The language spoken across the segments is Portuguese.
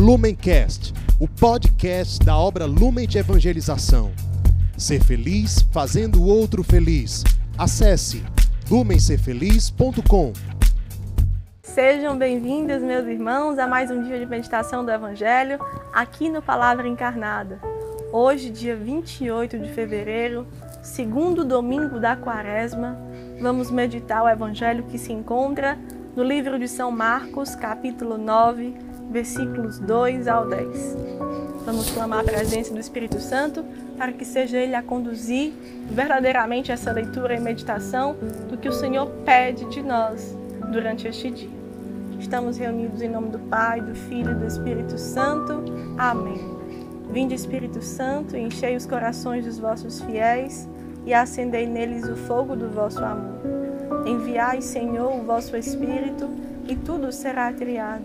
Lumencast, o podcast da obra Lumen de Evangelização. Ser feliz fazendo o outro feliz. Acesse lumencerfeliz.com. Sejam bem-vindos, meus irmãos, a mais um dia de meditação do Evangelho aqui no Palavra Encarnada. Hoje, dia 28 de fevereiro, segundo domingo da quaresma, vamos meditar o Evangelho que se encontra no livro de São Marcos, capítulo 9, versículos 2 ao 10. Vamos clamar a presença do Espírito Santo para que seja Ele a conduzir verdadeiramente essa leitura e meditação do que o Senhor pede de nós durante este dia. Estamos reunidos em nome do Pai, do Filho e do Espírito Santo. Amém. Vinde, Espírito Santo, enchei os corações dos vossos fiéis e acendei neles o fogo do vosso amor. Enviai, Senhor, o vosso Espírito, e tudo será criado,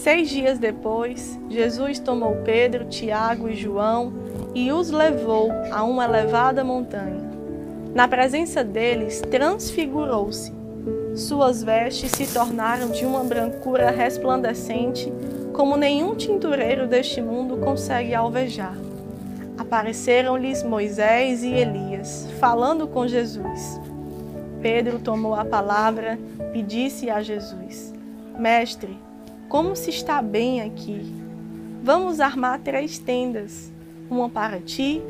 Seis dias depois, Jesus tomou Pedro, Tiago e João e os levou a uma elevada montanha. Na presença deles, transfigurou-se. Suas vestes se tornaram de uma brancura resplandecente, como nenhum tintureiro deste mundo consegue alvejar. Apareceram-lhes Moisés e Elias, falando com Jesus. Pedro tomou a palavra e disse a Jesus: Mestre, como se está bem aqui. Vamos armar três tendas: uma para ti,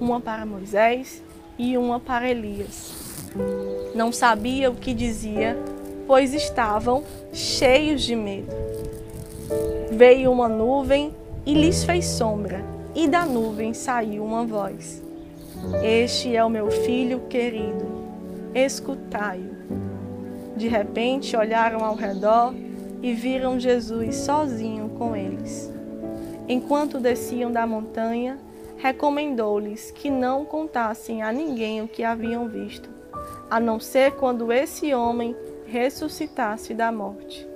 uma para Moisés e uma para Elias. Não sabia o que dizia, pois estavam cheios de medo. Veio uma nuvem e lhes fez sombra, e da nuvem saiu uma voz: Este é o meu filho querido, escutai-o. De repente olharam ao redor e viram Jesus sozinho com eles. Enquanto desciam da montanha, recomendou-lhes que não contassem a ninguém o que haviam visto, a não ser quando esse homem ressuscitasse da morte.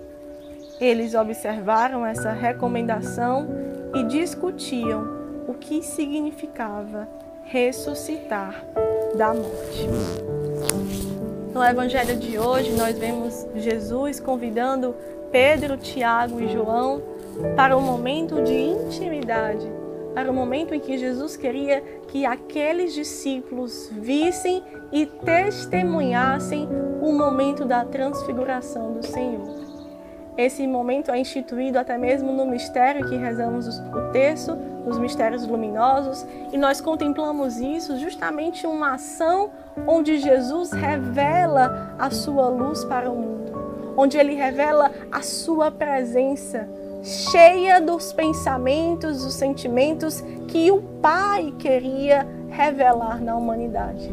Eles observaram essa recomendação e discutiam o que significava ressuscitar da morte. No Evangelho de hoje, nós vemos Jesus convidando Pedro, Tiago e João para um momento de intimidade, para o momento em que Jesus queria que aqueles discípulos vissem e testemunhassem o momento da transfiguração do Senhor. Esse momento é instituído até mesmo no mistério que rezamos o terço, nos mistérios luminosos, e nós contemplamos isso justamente uma ação onde Jesus revela a sua luz para o mundo onde ele revela a sua presença, cheia dos pensamentos, dos sentimentos que o Pai queria revelar na humanidade.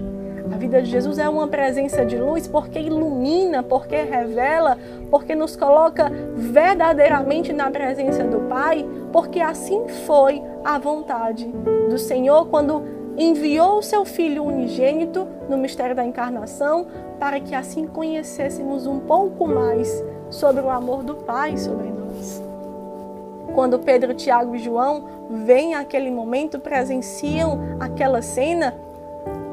A vida de Jesus é uma presença de luz porque ilumina, porque revela, porque nos coloca verdadeiramente na presença do Pai, porque assim foi a vontade do Senhor quando enviou o seu Filho unigênito no mistério da encarnação para que assim conhecêssemos um pouco mais sobre o amor do Pai sobre nós. Quando Pedro, Tiago e João veem aquele momento, presenciam aquela cena,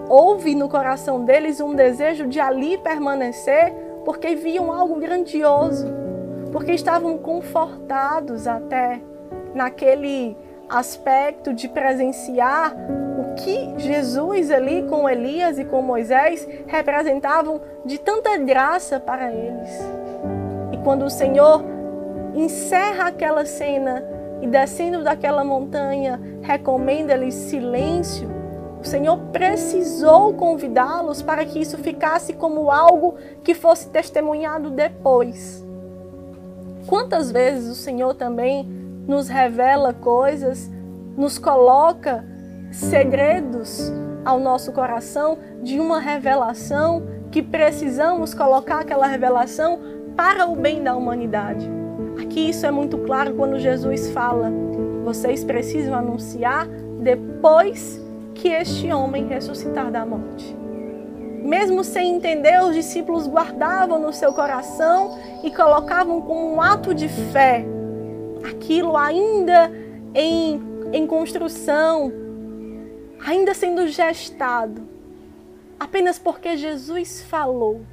houve no coração deles um desejo de ali permanecer, porque viam algo grandioso, porque estavam confortados até naquele aspecto de presenciar o que Jesus ali com Elias e com Moisés representavam de tanta graça para eles. E quando o Senhor encerra aquela cena e descendo daquela montanha recomenda-lhes silêncio, o Senhor precisou convidá-los para que isso ficasse como algo que fosse testemunhado depois. Quantas vezes o Senhor também nos revela coisas, nos coloca segredos ao nosso coração de uma revelação que precisamos colocar aquela revelação para o bem da humanidade. Aqui isso é muito claro quando Jesus fala: vocês precisam anunciar depois que este homem ressuscitar da morte. Mesmo sem entender, os discípulos guardavam no seu coração e colocavam como um ato de fé aquilo ainda em, em construção, ainda sendo gestado, apenas porque Jesus falou.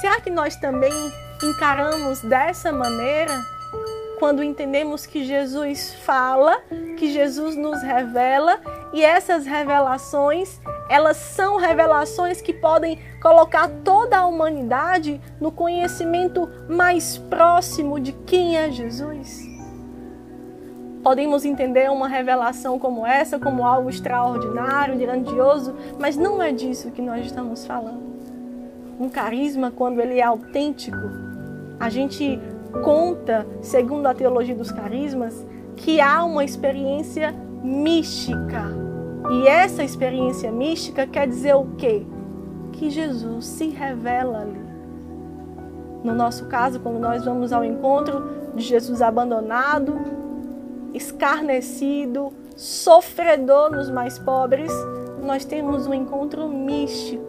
Será que nós também encaramos dessa maneira? Quando entendemos que Jesus fala, que Jesus nos revela e essas revelações, elas são revelações que podem colocar toda a humanidade no conhecimento mais próximo de quem é Jesus? Podemos entender uma revelação como essa como algo extraordinário, grandioso, mas não é disso que nós estamos falando. Um carisma, quando ele é autêntico, a gente conta, segundo a teologia dos carismas, que há uma experiência mística. E essa experiência mística quer dizer o quê? Que Jesus se revela ali. No nosso caso, quando nós vamos ao encontro de Jesus abandonado, escarnecido, sofredor nos mais pobres, nós temos um encontro místico.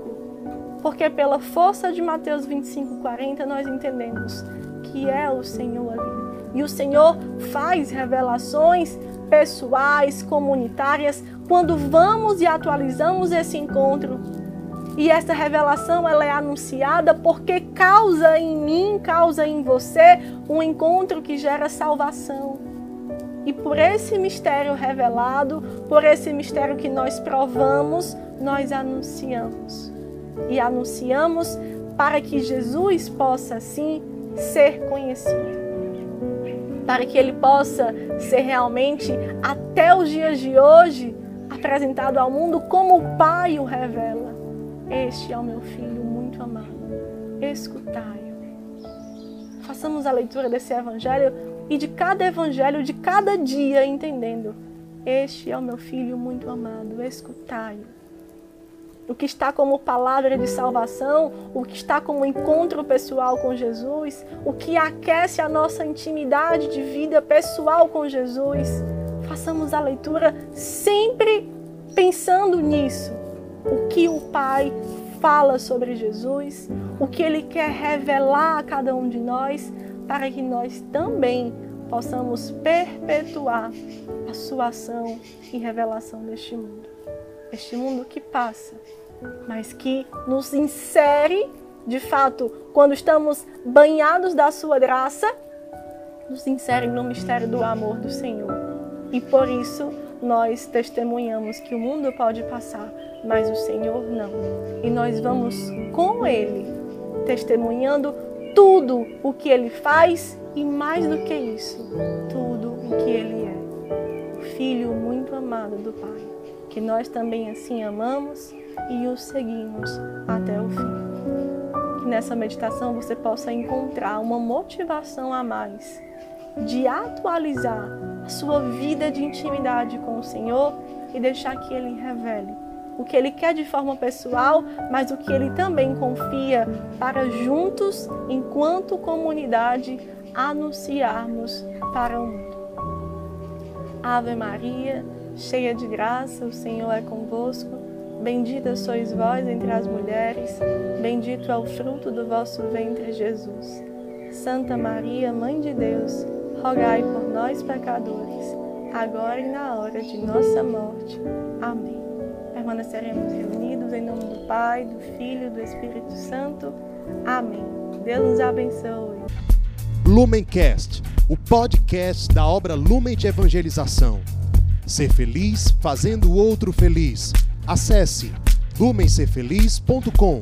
Porque pela força de Mateus 25, 40, nós entendemos que é o Senhor ali. E o Senhor faz revelações pessoais, comunitárias, quando vamos e atualizamos esse encontro. E essa revelação ela é anunciada porque causa em mim, causa em você um encontro que gera salvação. E por esse mistério revelado, por esse mistério que nós provamos, nós anunciamos. E anunciamos para que Jesus possa, assim, ser conhecido. Para que ele possa ser realmente, até os dias de hoje, apresentado ao mundo como o Pai o revela. Este é o meu filho muito amado. Escutai-o. Façamos a leitura desse evangelho e de cada evangelho, de cada dia, entendendo: Este é o meu filho muito amado, escutai-o. O que está como palavra de salvação, o que está como encontro pessoal com Jesus, o que aquece a nossa intimidade de vida pessoal com Jesus. Façamos a leitura sempre pensando nisso. O que o Pai fala sobre Jesus, o que ele quer revelar a cada um de nós, para que nós também possamos perpetuar a sua ação e revelação neste mundo. Este mundo que passa, mas que nos insere, de fato, quando estamos banhados da sua graça, nos insere no mistério do amor do Senhor. E por isso nós testemunhamos que o mundo pode passar, mas o Senhor não. E nós vamos com Ele, testemunhando tudo o que ele faz e mais do que isso, tudo o que ele é. O Filho muito amado do Pai, que nós também assim amamos e o seguimos até o fim. Que nessa meditação você possa encontrar uma motivação a mais de atualizar a sua vida de intimidade com o Senhor e deixar que Ele revele o que ele quer de forma pessoal, mas o que ele também confia para juntos, enquanto comunidade, anunciarmos para o mundo. Ave Maria, cheia de graça, o Senhor é convosco. Bendita sois vós entre as mulheres, bendito é o fruto do vosso ventre, Jesus. Santa Maria, Mãe de Deus, rogai por nós, pecadores, agora e na hora de nossa morte. Amém permaneceremos reunidos em nome do Pai, do Filho e do Espírito Santo. Amém. Deus nos abençoe. Lumencast, o podcast da obra Lumen de Evangelização. Ser feliz fazendo o outro feliz. Acesse lumencerfeliz.com.